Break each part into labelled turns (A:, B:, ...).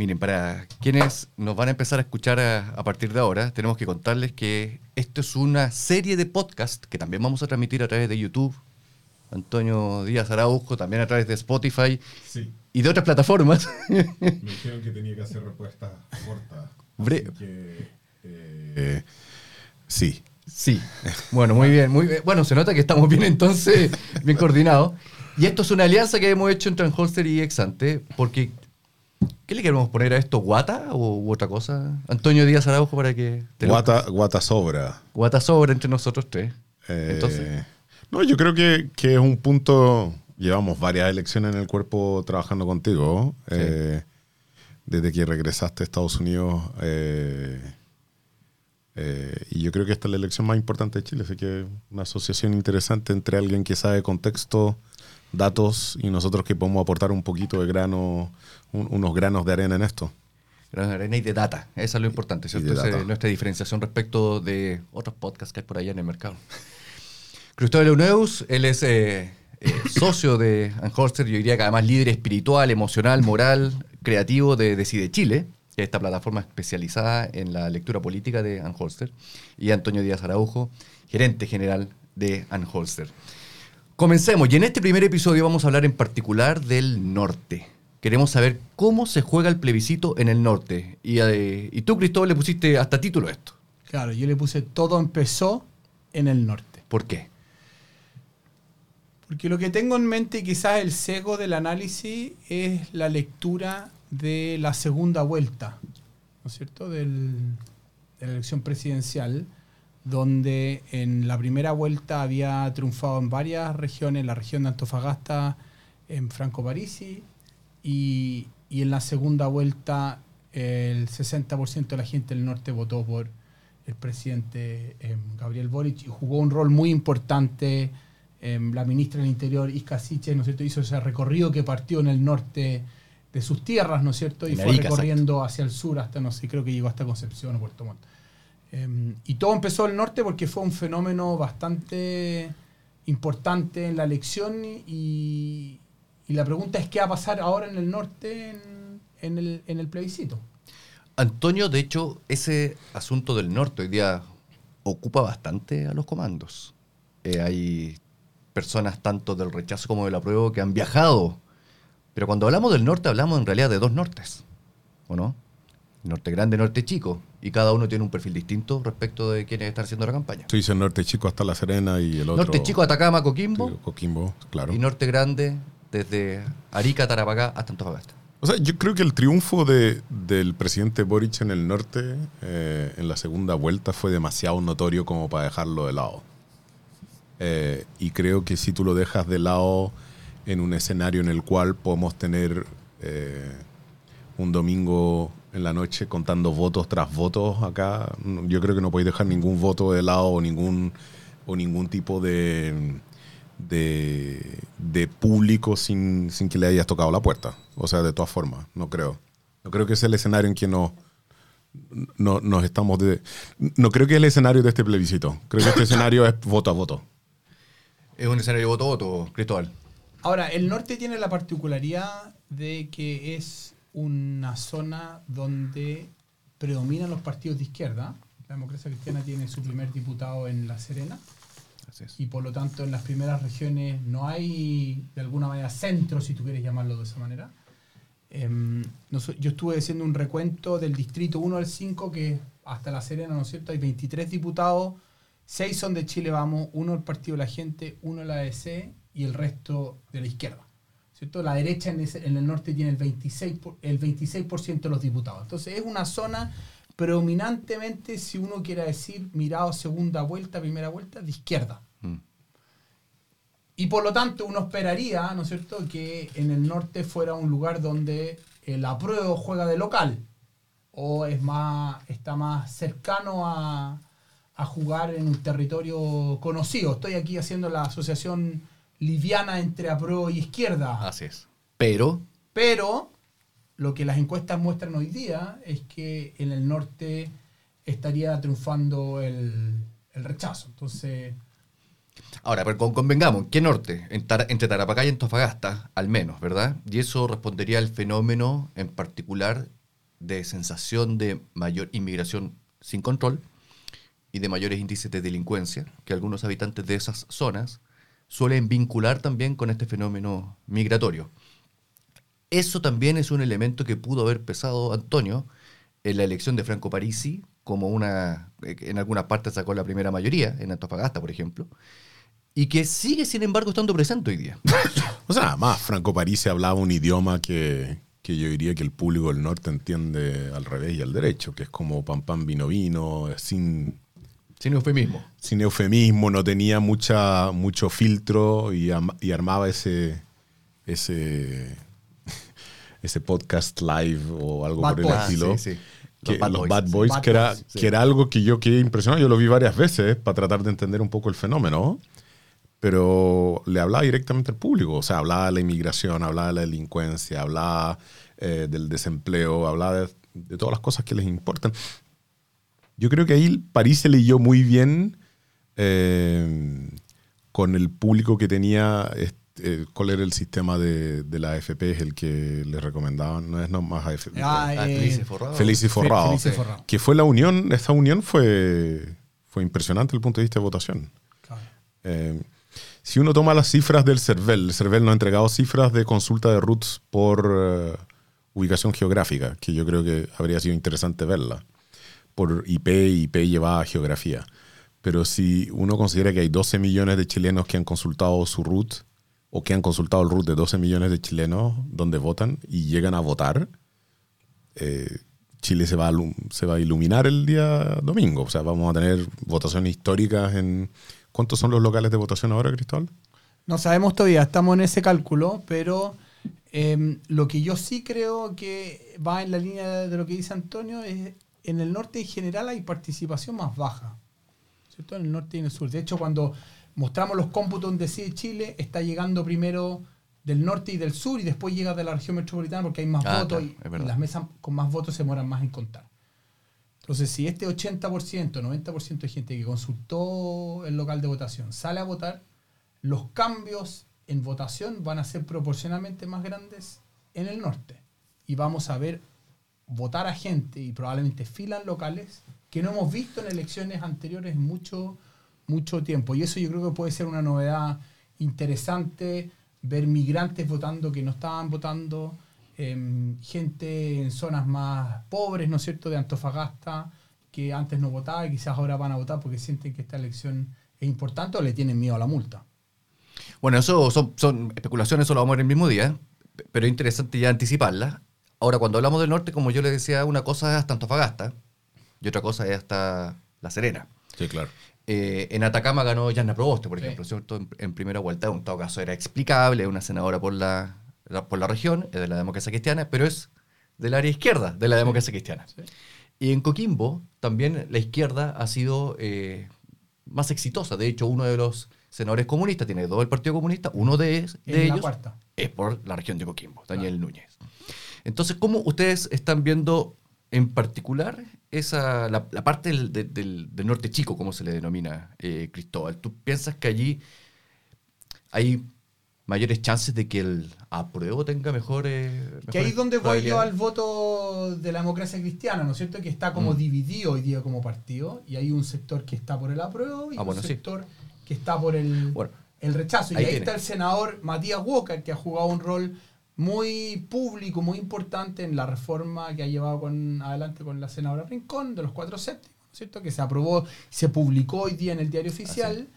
A: Miren, para quienes nos van a empezar a escuchar a, a, partir de ahora, tenemos que contarles que esto es una serie de podcast que también vamos a transmitir a través de YouTube. Antonio Díaz Araujo, también a través de Spotify
B: Sí,
A: y de otras plataformas.
B: me dijeron que tenía que hacer respuestas cortas. Que, eh, sí.
A: Sí. Bueno, muy bien, muy bien. Bueno, se nota que estamos bien entonces, bien coordinados. Y esto es una alianza que hemos hecho entre Holster y Exante, porque ¿qué le queremos poner a esto? ¿Guata o u otra cosa? Antonio Díaz Araujo para que te lo-
B: Guata, guata sobra.
A: Guata sobra entre nosotros tres.
B: Eh,
A: Entonces.
B: No, yo creo que, que es un punto. Llevamos varias elecciones en el cuerpo trabajando contigo.
A: Sí.
B: eh, desde que regresaste a Estados Unidos. eh, y yo creo que esta es la elección más importante de Chile. Así que una asociación interesante entre alguien que sabe contexto, datos y nosotros que podemos aportar un poquito de grano, un- unos granos de arena en esto.
A: Gran Arena y de data. Eso es lo importante, ¿cierto?
B: de
A: es nuestra diferenciación respecto de otros podcasts que hay por allá en el mercado. Cristóbal Euneus, él es eh, eh, socio de Anholster, yo diría que además líder espiritual, emocional, moral, creativo de Decide Chile, que es esta plataforma especializada en la lectura política de Anholster, y Antonio Díaz Araujo, gerente general de Anholster. Comencemos, y en este primer episodio vamos a hablar en particular del norte. Queremos saber cómo se juega el plebiscito en el norte. Y, eh, y tú, Cristóbal, le pusiste hasta título a esto.
C: Claro, yo le puse todo empezó en el norte.
A: ¿Por qué?
C: Porque lo que tengo en mente, y quizás el sesgo del análisis, es la lectura de la segunda vuelta, ¿no es cierto?, Del- de la elección presidencial, donde en la primera vuelta había triunfado en varias regiones, la región de Antofagasta, en Franco Parisi, y, y en la segunda vuelta el 60% de la gente del norte votó por el presidente eh, Gabriel Boric y jugó un rol muy importante. eh, la ministra del Interior, Isca Siches, ¿no es cierto?, hizo ese recorrido que partió en el norte de sus tierras, ¿no es cierto?, y fue recorriendo hacia el sur hasta, no sé, creo que llegó hasta Concepción o Puerto Montt. Eh, y todo empezó el norte porque fue un fenómeno bastante importante en la elección y, la pregunta es qué va a pasar ahora en el norte en, en el, en el plebiscito.
A: Antonio, de hecho, ese asunto del norte hoy día ocupa bastante a los comandos. Eh, hay personas tanto del rechazo como del apruebo que han viajado. Pero cuando hablamos del norte, hablamos en realidad de dos nortes, ¿o no? Norte grande, norte chico. Y cada uno tiene un perfil distinto respecto de quienes están haciendo la campaña.
B: Tú dices Norte Chico hasta La Serena y el otro.
A: Norte chico, Atacama, Coquimbo.
B: Coquimbo, claro.
A: Y norte grande, desde Arica, Tarapacá hasta Antofagasta.
B: O sea, yo creo que el triunfo de- del presidente Boric en el norte eh, en la segunda vuelta fue demasiado notorio como para dejarlo de lado. Eh, y creo que si tú lo dejas de lado en un escenario en el cual podemos tener eh, un domingo en la noche contando votos tras votos acá, yo creo que no podéis dejar ningún voto de lado o ningún, o ningún tipo de, de, de público sin, sin que le hayas tocado la puerta. O sea, de todas formas, no creo. No creo que es el escenario en que no, no, nos estamos... De, no creo que es el escenario de este plebiscito. Creo que este escenario es voto a voto.
A: Es un escenario voto a voto, Cristóbal.
C: Ahora, el norte tiene la particularidad de que es una zona donde predominan los partidos de izquierda. La democracia cristiana tiene su primer diputado en La Serena y por lo tanto en las primeras regiones no hay de alguna manera centro, si tú quieres llamarlo de esa manera. Em, yo estuve haciendo un recuento del distrito 1 al 5, que hasta La Serena, ¿no es cierto? Hay 23 diputados, 6 son de Chile Vamos, uno del Partido de la Gente, uno de la ADC y el resto de la izquierda. ¿Cierto? La derecha en, ese- en el norte tiene el 26%, por- el 26 de los diputados. Entonces es una zona predominantemente, si uno quiere decir, mirado segunda vuelta, primera vuelta, de izquierda.
A: Mm.
C: Y por lo tanto uno esperaría, ¿no es cierto?, que en el norte fuera un lugar donde el apruebo juega de local o es más, está más cercano a, a jugar en un territorio conocido. Estoy aquí haciendo la asociación liviana entre apruebo y izquierda.
A: Así es. Pero,
C: Pero lo que las encuestas muestran hoy día es que en el norte estaría triunfando el, el rechazo. Entonces,
A: ahora, pero con- convengamos, ¿qué norte? Entre Tarapacá y Antofagasta, al menos, ¿verdad? Y eso respondería al fenómeno en particular de sensación de mayor inmigración sin control y de mayores índices de delincuencia que algunos habitantes de esas zonas suelen vincular también con este fenómeno migratorio. Eso también es un elemento que pudo haber pesado Antonio en la elección de Franco Parisi, como una, eh, en algunas partes sacó la primera mayoría, en Antofagasta, por ejemplo, y que sigue, sin embargo, estando presente hoy día.
B: O sea, más Franco Parisi hablaba un idioma que, que yo diría que el público del norte entiende al revés y al derecho, que es como pam pam vino vino, sin,
A: Sin eufemismo.
B: sin eufemismo, no tenía mucha, mucho filtro y, armaba ese, ese, ese podcast live o algo
C: Bad
B: por el estilo.
A: Ah, sí, sí.
B: que-
A: Los Bad
B: los
A: Boys,
B: Bad
A: sí.
B: Boys,
C: Bad
B: que, era,
C: Boys,
A: sí.
B: que era algo que yo quedé impresionado. Yo lo vi varias veces para tratar de entender un poco el fenómeno, pero le hablaba directamente al público. O sea, hablaba de la inmigración, hablaba de la delincuencia, hablaba eh, del desempleo, hablaba de, de todas las cosas que les importan. Yo creo que ahí París se leyó muy bien eh, con el público que tenía. este, eh, ¿Cuál era el sistema de, de la AFP? Es el que le recomendaban, no es nomás AFP.
C: Ah,
A: Ah,
C: eh,
A: Felices Forrados.
B: Feliz y Forrado.
C: Feliz y Forrado.
B: Que fue la unión, esta unión fue, fue impresionante desde el punto de vista de votación.
C: Claro.
B: Eh, si uno toma las cifras del CERVEL, el CERVEL nos ha entregado cifras de consulta de roots por ubicación geográfica, que yo creo que habría sido interesante verla, por IP y IP llevada a geografía. Pero si uno considera que hay 12 millones de chilenos que han consultado su root, o que han consultado el root de 12 millones de chilenos donde votan y llegan a votar, eh, Chile se va, a, se va a iluminar el día domingo. O sea, vamos a tener votaciones históricas en... ¿Cuántos son los locales de votación ahora, Cristóbal?
C: No sabemos todavía, estamos en ese cálculo, pero eh, lo que yo sí creo que va en la línea de lo que dice Antonio es en el norte en general hay participación más baja, ¿cierto? En el norte y en el sur. De hecho, cuando mostramos los cómputos donde sí Chile, está llegando primero del norte y del sur y después llega de la región metropolitana porque hay más
A: Ah,
C: votos
A: claro,
C: y- las mesas con más votos se demoran más en contar. Entonces, si este 80%, 90% de gente que consultó el local de votación sale a votar, los cambios en votación van a ser proporcionalmente más grandes en el norte. Y vamos a ver votar a gente y probablemente filas locales que no hemos visto en elecciones anteriores mucho, mucho tiempo. Y eso yo creo que puede ser una novedad interesante, ver migrantes votando que no estaban votando, em, gente en zonas más pobres, ¿no es cierto?, de Antofagasta, que antes no votaba y quizás ahora van a votar porque sienten que esta elección es importante o le tienen miedo a la multa.
A: Bueno, eso son, especulaciones, eso lo vamos a ver el mismo día, pero es interesante ya anticiparlas. Ahora, cuando hablamos del norte, como yo le decía, una cosa es hasta Antofagasta y otra cosa es hasta La Serena.
B: Sí, claro.
A: Eh, en Atacama ganó Yanna Proboste, por
C: Sí.
A: ejemplo, ¿cierto? En, en primera vuelta, en todo caso era explicable, una senadora por la, la- por la región, es de la democracia cristiana, pero es del área izquierda de la democracia cristiana.
C: Sí.
A: Y en Coquimbo también la izquierda ha sido eh, más exitosa. De hecho, uno de los senadores comunistas, tiene dos el Partido Comunista, uno de, ellos es por la región de Coquimbo, Daniel Núñez. Entonces, ¿cómo ustedes están viendo en particular esa, la, la parte del, de- del- del norte chico, como se le denomina, eh, Cristóbal? ¿Tú piensas que allí hay mayores chances de que el apruebo tenga mejores...
C: Que ahí es donde voy yo al voto de la democracia cristiana, ¿no es cierto? Que está como
A: Mm.
C: dividido hoy día como partido y hay un sector que está por el apruebo y
A: Ah,
C: un
A: bueno, sí.
C: sector que está por el,
A: Bueno,
C: el rechazo. Y
A: ahí
C: ahí, está el senador Matías Walker, que ha jugado un rol muy público, muy importante en la reforma que ha llevado con, adelante con la senadora Rincón de los cuatro séptimos, ¿no es cierto? Que se aprobó, se publicó hoy día en el diario oficial.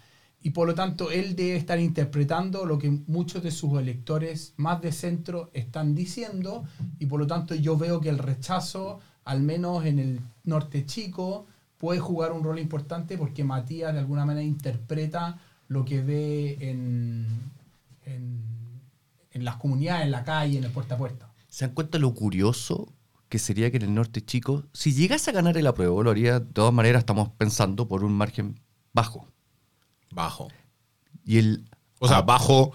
C: Y por lo tanto, él debe estar interpretando lo que muchos de sus electores más de centro están diciendo. Y por lo tanto, yo veo que el rechazo, al menos en el norte chico, puede jugar un rol importante porque Matías de alguna manera interpreta lo que ve en, en, en las comunidades, en la calle, en el puerta a puerta.
A: ¿Se dan cuenta lo curioso que sería que en el norte chico, si llegase a ganar el apruebo, lo haría de todas maneras, estamos pensando por un margen bajo.
B: Bajo.
A: Y el...
B: O sea,
A: ah,
B: bajo,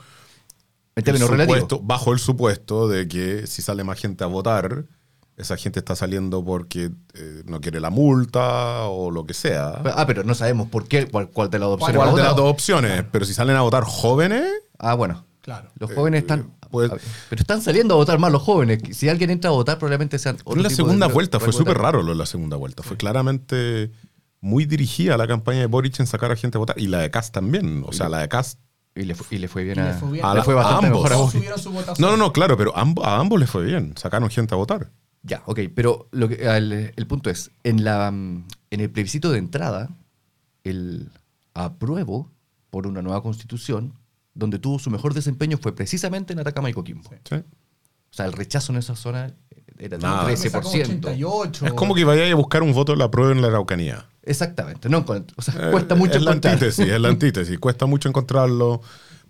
A: en
B: el supuesto, bajo el supuesto de que si sale más gente a votar, esa gente está saliendo porque eh, no quiere la multa o lo que sea.
A: Ah, pero no sabemos por qué, cuál, cuál de las opciones
C: ¿Cuál
A: va a
B: ¿Cuál de las dos opciones? Pero si salen a votar jóvenes,
A: Ah, bueno.
C: Claro.
A: Los jóvenes
B: Eh,
A: están.
B: eh, pues-
A: pero están saliendo a votar más los jóvenes. Si alguien entra a votar, probablemente sean.
B: En la
A: otro tipo de-
B: segunda
A: de-
B: vuelta fue súper raro lo de la segunda vuelta. Fue claramente muy dirigida la campaña de Boric en sacar a gente a votar. Y la de Cast también. O sea, la de Cast.
A: Y le, fue, y le fue bien
C: Y le
A: a.
C: fue bien.
B: A
A: le
B: la-
A: fue bastante
B: a ambos. No, no, no, claro, pero a ambos les fue bien. Sacaron gente a votar.
A: Ya, ok, pero lo que, el, el punto es, en, la, en el plebiscito de entrada, el apruebo por una nueva constitución, donde tuvo su mejor desempeño fue precisamente en Atacama y Coquimbo.
B: ¿sí?
A: O sea, el rechazo en esa zona era de
B: Nada.
A: un
C: Me sacó
A: 13%.
C: 88.
B: Es como que vayáis a buscar un voto de la prueba en la Araucanía.
A: Exactamente, no o sea,
B: Eh,
A: cuesta mucho
B: es la antítesis, es la antítesis. Cuesta mucho encontrarlo.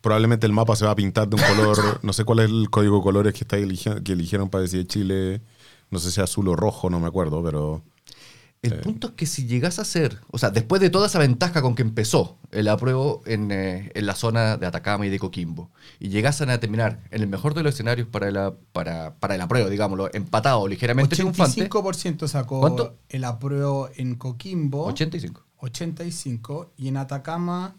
B: Probablemente el mapa se va a pintar de un color. No sé cuál es el código de colores que, está eligi- que eligieron para decir Chile. No sé si azul o rojo, no me acuerdo, pero.
A: El punto es que si llegas a ser, o sea, después de toda esa ventaja con que empezó el apruebo en, eh, en la zona de Atacama y de Coquimbo, y llegasen a terminar en el mejor de los escenarios para, la, para, para el apruebo, digámoslo, empatado, ligeramente triunfante,
C: 85% sacó
A: ¿Cuánto?
C: el apruebo en Coquimbo.
A: 85.
C: 85 y en Atacama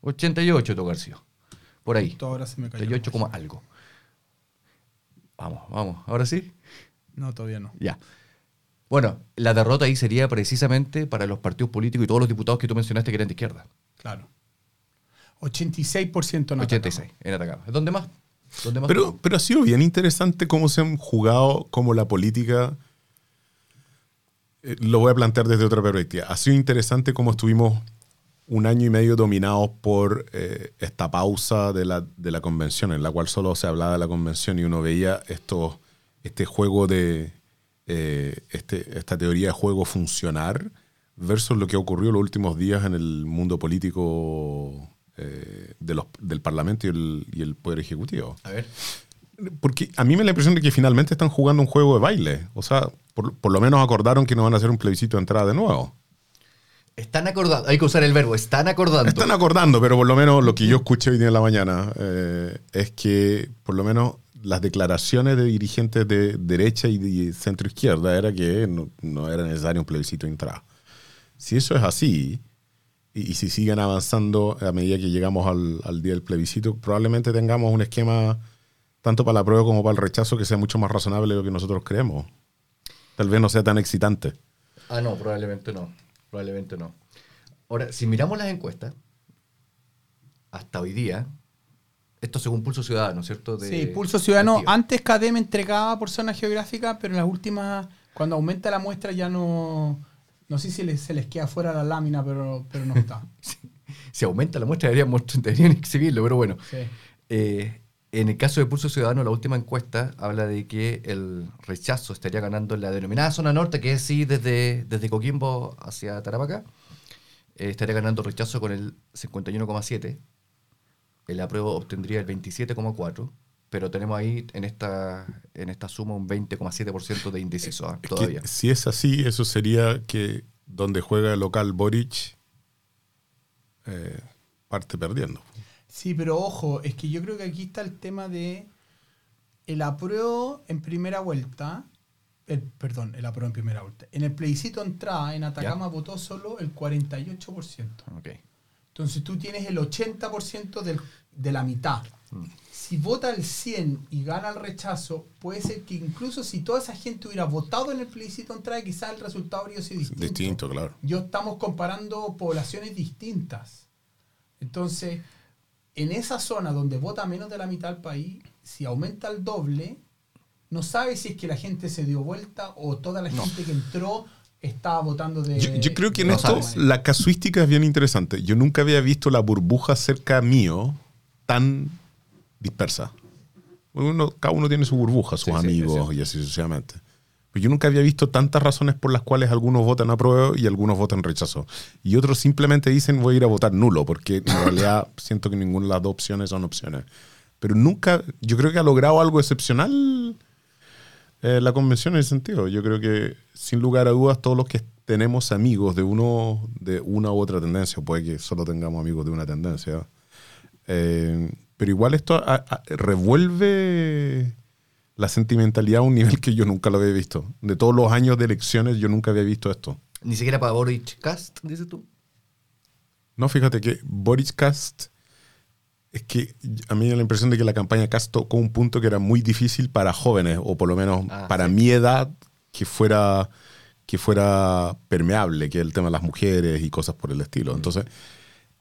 A: 88 tocó García. Por ahí.
C: ahora se me cayó.
A: 88 como algo. Vamos, vamos. Ahora sí.
C: No, todavía no.
A: Ya. Bueno, la derrota ahí sería precisamente para los partidos políticos y todos los diputados que tú mencionaste que eran de izquierda.
C: Claro. 86% en Atacama.
A: 86 en Atacama. ¿Es donde más? ¿Dónde más
B: Pero, pero ha sido bien interesante cómo se han jugado, cómo la política. eh, lo voy a plantear desde otra perspectiva. Ha sido interesante cómo estuvimos un año y medio dominados por eh, esta pausa de la, de la convención, en la cual solo se hablaba de la convención y uno veía estos, este juego de. Eh, este, esta teoría de juego funcionar versus lo que ocurrió los últimos días en el mundo político eh, de los, del Parlamento y el, y el Poder Ejecutivo.
A: A ver.
B: Porque a mí me da la impresión de que finalmente están jugando un juego de baile. O sea, por, por lo menos acordaron que no van a hacer un plebiscito de entrada de nuevo.
A: Están acordando. Hay que usar el verbo. Están acordando.
B: Están acordando, pero por lo menos lo que yo escuché hoy día en la mañana eh, es que por lo menos las declaraciones de dirigentes de derecha y de centro izquierda era que no, no era necesario un plebiscito de. Si eso es así, y, y si siguen avanzando a medida que llegamos al, al día del plebiscito, probablemente tengamos un esquema tanto para la prueba como para el rechazo que sea mucho más razonable de lo que nosotros creemos. Tal vez no sea tan excitante.
A: Ah, no, probablemente no. Probablemente no. Ahora, si miramos las encuestas, hasta hoy día, esto según Pulso Ciudadano, ¿cierto? De-
C: Sí, Pulso Ciudadano.
A: activa.
C: Antes KDM entregaba por zona geográfica, pero en las últimas, cuando aumenta la muestra ya no... No sé si les- se les queda fuera la lámina, pero, pero no está.
A: Si aumenta la muestra, deberían, deberían exhibirlo, pero bueno.
C: Sí.
A: Eh, en el caso de Pulso Ciudadano, la última encuesta habla de que el rechazo estaría ganando en la denominada zona norte, que es sí desde, desde Coquimbo hacia Tarapacá. Eh, estaría ganando rechazo con el 51,7. El apruebo obtendría el 27,4. Pero tenemos ahí en esta, en esta suma un 20,7% de indeciso.
B: Es que
A: todavía.
B: si es así, eso sería que donde juega el local Boric eh, parte perdiendo.
C: Sí, pero ojo, es que yo creo que aquí está el tema de el apruebo en primera vuelta. el- perdón, el apruebo en primera vuelta. En el plebiscito entrada, en Atacama votó solo el 48%.
A: Ok.
C: Entonces tú tienes el 80% del- de la mitad. Si vota el 100 y gana el rechazo, puede ser que incluso si toda esa gente hubiera votado en el plebiscito entrada, quizás el resultado habría sido distinto.
B: Distinto, claro.
C: Yo estamos comparando poblaciones distintas. Entonces, en esa zona donde vota menos de la mitad del país, si aumenta el doble, no sabe si es que la gente se dio vuelta o toda la gente que entró estaba votando de.
B: Yo, yo creo que en esto la casuística es bien interesante. Yo nunca había visto la burbuja cerca mío tan dispersa. Uno- cada uno tiene su burbuja, sus
A: Sí, sí,
B: amigos
A: cierto.
B: y así sucesivamente. Pero yo nunca había visto tantas razones por las cuales algunos votan a prueba y algunos votan rechazo. Y otros simplemente dicen voy a ir a votar nulo, porque en realidad siento que ninguna de las dos opciones son opciones. Pero nunca, yo creo que ha logrado algo excepcional eh, la convención en ese sentido. Yo creo que, sin lugar a dudas, todos los que tenemos amigos de uno de una u otra tendencia, puede que solo tengamos amigos de una tendencia, eh, pero igual esto a- a- revuelve la sentimentalidad a un nivel que yo nunca lo había visto. De todos los años de elecciones, yo nunca había visto esto.
A: Ni siquiera para Boric Cast, dices tú.
B: No, fíjate que Boris Cast Es que a mí me da la impresión de que la campaña Cast tocó un punto que era muy difícil para jóvenes, o por lo menos
A: Ah,
B: para
A: sí.
B: mi edad, que fuera, que fuera permeable, que el tema de las mujeres y cosas por el estilo. Entonces,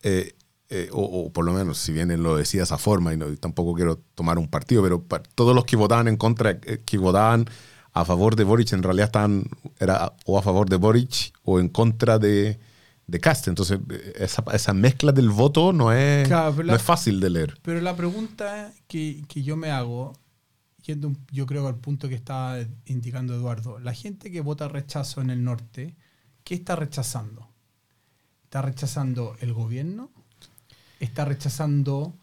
B: eh, eh, o, o por lo menos, si bien él lo decía de esa forma, y, no- y tampoco quiero tomar un partido, pero todos los que votaban en contra, eh, que votaban a favor de Boric, en realidad estaban era o a favor de Boric o en contra de, de Cast. Entonces, esa, esa mezcla del voto no es,
C: Claro,
B: no
C: la-
B: es fácil de leer.
C: Pero la pregunta que, que yo me hago, yendo yo creo al punto que está indicando Eduardo, la gente que vota rechazo en el norte, ¿qué está rechazando? ¿Está rechazando el gobierno? ¿Está rechazando...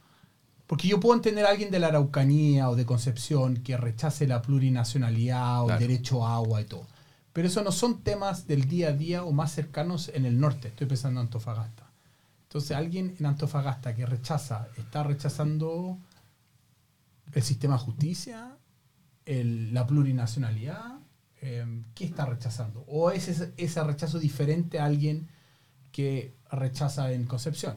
C: Porque yo puedo entender a alguien de la Araucanía o de Concepción que rechace la plurinacionalidad o
A: Claro.
C: el derecho a agua y todo. Pero eso no son temas del día a día o más cercanos en el norte. Estoy pensando en Antofagasta. Entonces, alguien en Antofagasta que rechaza, está rechazando el sistema de justicia, el- la plurinacionalidad. eh, ¿Qué está rechazando? ¿O es ese, ese rechazo diferente a alguien que rechaza en Concepción?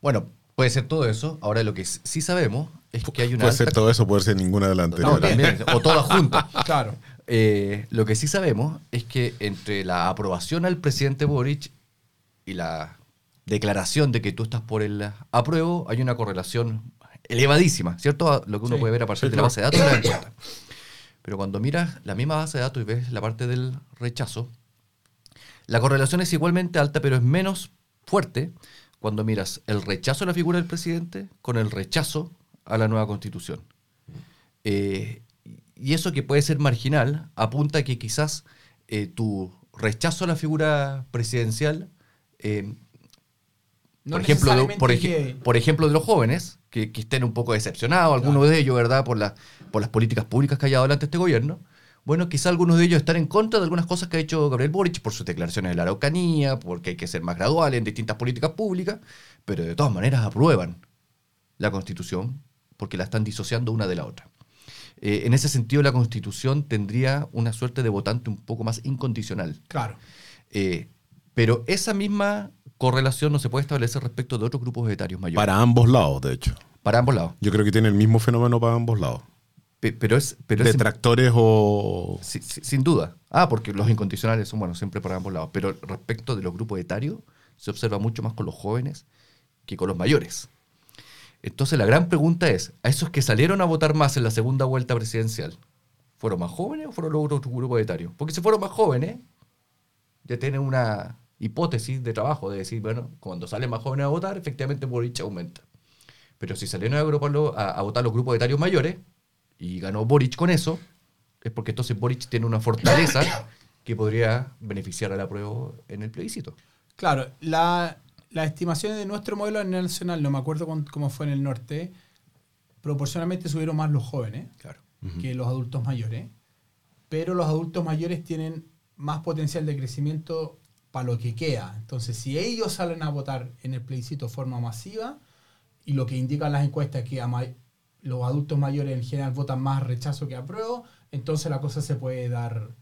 A: Bueno, puede ser todo eso. Ahora lo que sí sabemos es que hay una
B: Puede ser todo eso, puede ser ninguna de las
A: No,
B: anteriores.
A: también, o todas juntas.
C: Claro.
A: Eh, lo que sí sabemos es que entre la aprobación al presidente Boric y la declaración de que tú estás por el apruebo, hay una correlación elevadísima, ¿cierto? Lo que uno
C: Sí.
A: puede ver a partir
B: Sí,
A: de la base de datos de la encuesta. Pero cuando miras la misma base de datos y ves la parte del rechazo, la correlación es igualmente alta, pero es menos fuerte cuando miras el rechazo a la figura del presidente con el rechazo a la nueva constitución. Eh, y eso que puede ser marginal apunta a que quizás eh, tu rechazo a la figura presidencial, eh,
C: No
A: por, ejemplo, de, por, ej-
C: que-
A: por ejemplo, de los jóvenes, que, que estén un poco decepcionados, algunos
C: Claro.
A: de ellos, ¿verdad?, por, la- por las políticas públicas que ha llevado adelante este gobierno. Bueno, quizá algunos de ellos están en contra de algunas cosas que ha hecho Gabriel Boric por sus declaraciones de la Araucanía, porque hay que ser más gradual en distintas políticas públicas, pero de todas maneras aprueban la Constitución porque la están disociando una de la otra. Eh, en ese sentido, la Constitución tendría una suerte de votante un poco más incondicional.
C: Claro.
A: Eh, pero esa misma correlación no se puede establecer respecto de otros grupos etarios mayores.
B: Para ambos lados, de hecho.
A: Para ambos lados.
B: Yo creo que tiene el mismo fenómeno para ambos lados.
A: Pe- pero es... Pero es
B: Detractores o...
A: Sí, sí, sin duda. Ah, porque los incondicionales son, bueno, siempre para ambos lados. Pero respecto de los grupos etarios, se observa mucho más con los jóvenes que con los mayores. Entonces la gran pregunta es, ¿a esos que salieron a votar más en la segunda vuelta presidencial, ¿fueron más jóvenes o fueron los otros grupos etarios? Porque si fueron más jóvenes, ya tienen una hipótesis de trabajo de decir, bueno, cuando salen más jóvenes a votar, efectivamente Boric aumenta. Pero si salieron a, votar los grupos etarios mayores y ganó Boric con eso, es porque entonces Boric tiene una fortaleza que podría beneficiar a la prueba en el plebiscito.
C: Claro, la- las estimaciones de nuestro modelo nacional, no me acuerdo cómo fue en el norte, proporcionalmente subieron más los jóvenes
A: Claro.
C: que los adultos mayores, pero los adultos mayores tienen más potencial de crecimiento para lo que queda. Entonces, si ellos salen a votar en el plebiscito de forma masiva, y lo que indican las encuestas es que los adultos mayores en general votan más rechazo que apruebo, entonces la cosa se puede dar,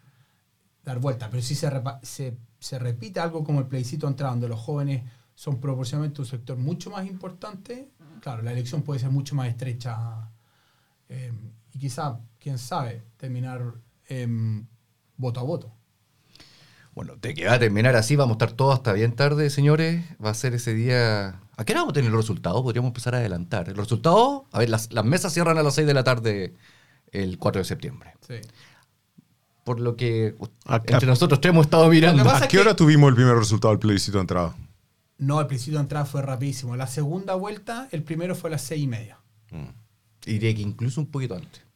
C: dar vuelta. Pero si se, se, se repite algo como el plebiscito entrada, donde los jóvenes son proporcionalmente un sector mucho más importante, claro, la elección puede ser mucho más estrecha eh, y quizá, quién sabe, terminar em, voto a voto.
A: Bueno, de que va a terminar así, vamos a estar todos hasta bien tarde, señores. Va a ser ese día... ¿A qué hora vamos a tener los resultados? Podríamos empezar a adelantar. El resultado, a ver, las, las mesas cierran a las 6 de la tarde el 4 de septiembre.
C: Sí.
A: Por lo que
B: Acá-
A: entre nosotros tres hemos estado mirando.
B: ¿A qué hora tuvimos el primer resultado del plebiscito de entrada?
C: No, el plebiscito de entrada fue rapidísimo. La segunda vuelta, el primero fue a las seis y media.
A: Diría que incluso un poquito antes.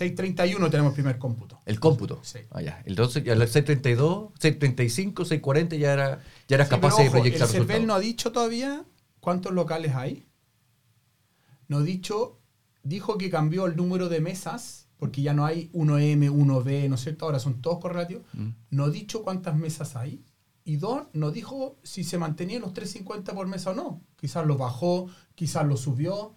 C: 6.31 tenemos el primer cómputo.
A: El cómputo.
C: Sí.
A: Ah, ya. Entonces, ya las 6.32, 6.35, 6.40 ya, era, ya eras
C: Sí,
A: capaz de proyectar
C: El CERVEL no ha dicho todavía cuántos locales hay. No ha dicho, dijo que cambió el número de mesas, porque ya no hay 1M, 1B, ¿no es cierto? Ahora son todos correlativos.
A: Mm.
C: No ha dicho cuántas mesas hay. Y dos, no dijo si se mantenía los 350 por mesa o no. Quizás lo bajó, quizás lo subió,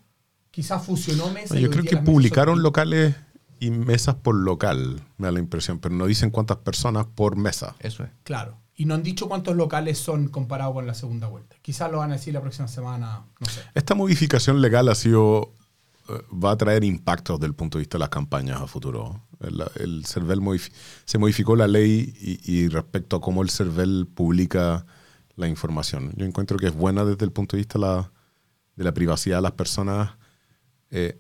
C: quizás fusionó mesas. y
B: Yo creo que publicaron
C: son-
B: locales y mesas por local, me da la impresión, pero no dicen cuántas personas por mesa.
A: Eso es.
C: Claro. Y no han dicho cuántos locales son comparados con la segunda vuelta. Quizás lo van a decir la próxima semana, no sé.
B: Esta modificación legal ha sido va a traer impactos desde el punto de vista de las campañas a futuro. El, el CERVEL se modificó la ley y, respecto a cómo el CERVEL publica la información. Yo encuentro que es buena desde el punto de vista de la, privacidad de las personas. eh,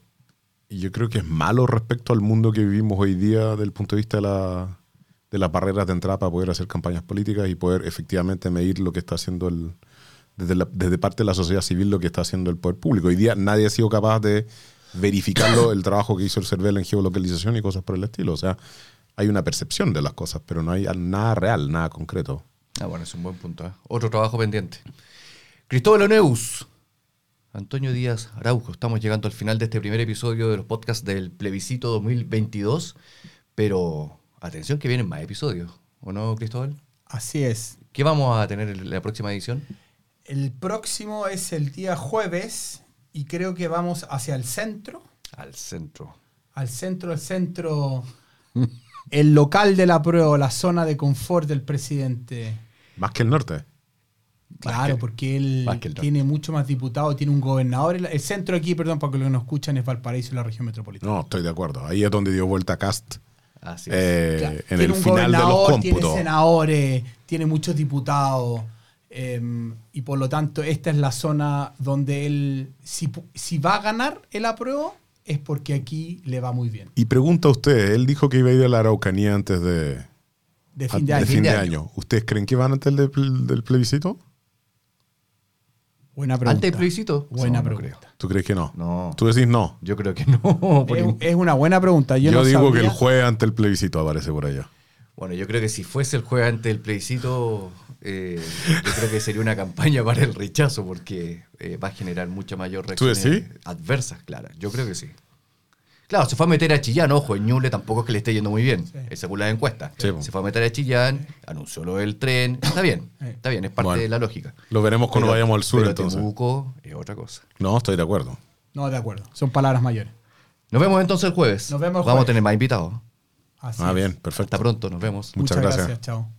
B: y yo creo que es malo respecto al mundo que vivimos hoy día desde el punto de vista de, la, las barreras de entrada para poder hacer campañas políticas y poder efectivamente medir lo que está haciendo el, desde, la- desde parte de la sociedad civil lo que está haciendo el poder público. Hoy día nadie ha sido capaz de verificarlo el trabajo que hizo el CERVEL en geolocalización y cosas por el estilo. O sea, hay una percepción de las cosas, pero no hay nada real, nada concreto.
A: Ah, bueno, es un buen punto. ¿eh? Otro trabajo pendiente. Cristóbal Oneus, Antonio Díaz Araujo, estamos llegando al final de este primer episodio de los podcasts del plebiscito 2022, pero atención que vienen más episodios, ¿o no, Cristóbal?
C: Así es.
A: ¿Qué vamos a tener en la próxima edición?
C: El próximo es el día jueves y creo que vamos hacia el centro.
A: Al centro.
C: Al centro, al centro. El local de la prueba, la zona de confort del presidente.
B: Más que el norte.
C: Claro,
A: que-
C: porque él tiene mucho más diputados, tiene un gobernador. El, el centro aquí, perdón, para que los que nos escuchan, es Valparaíso y la región metropolitana.
B: No, estoy de acuerdo. Ahí es donde dio vuelta Cast
A: Así es.
B: eh,
C: Claro,
B: en
C: tiene
B: el
C: un
B: final de los
C: gobernador, Tiene
B: cómputos.
C: senadores, tiene muchos diputados. Eh, y por lo tanto, esta es la zona donde él, si, si va a ganar el apruebo, es porque aquí le va muy bien.
B: Y pregunta a usted, él dijo que iba a ir a la Araucanía antes de,
C: De fin de año.
B: fin de
A: de
B: año. ¿Ustedes creen que van antes del, del plebiscito?
C: Buena pregunta.
A: ¿Antes del plebiscito?
C: Buena
A: No,
C: pregunta.
B: ¿Tú crees que no?
A: No.
B: Tú decís no.
A: Yo creo que no.
C: Es, es una buena pregunta. Yo,
B: Yo,
C: no
B: digo que el jueves ante el plebiscito aparece por allá.
A: Bueno, yo creo que si fuese el jueves antes del plebiscito, eh, yo creo que sería una campaña para el rechazo, porque eh, va a generar mucha mayor
B: ¿Tú
A: reacciones
B: decís?
A: adversas, claro. Yo creo que sí. Claro, se fue a meter a Chillán, ojo, en Ñuble tampoco es que le esté yendo muy bien,
C: Sí.
A: según las encuestas.
B: Sí,
A: se fue a meter a Chillán, anunció lo del tren, está bien,
C: Sí.
A: está bien, es parte
B: Bueno.
A: de la lógica.
B: Lo veremos cuando
A: Pero-
B: vayamos al sur
A: pero
B: entonces.
A: Temuco es otra cosa.
B: No, estoy de acuerdo.
C: No, de acuerdo. Son palabras mayores.
A: Nos vemos entonces el jueves.
C: Nos vemos el
A: Vamos a
C: jueves.
A: tener más invitados.
C: Así
B: ah,
C: es.
B: bien, perfecto.
A: Hasta pronto, nos vemos.
B: Muchas gracias.
C: Chao.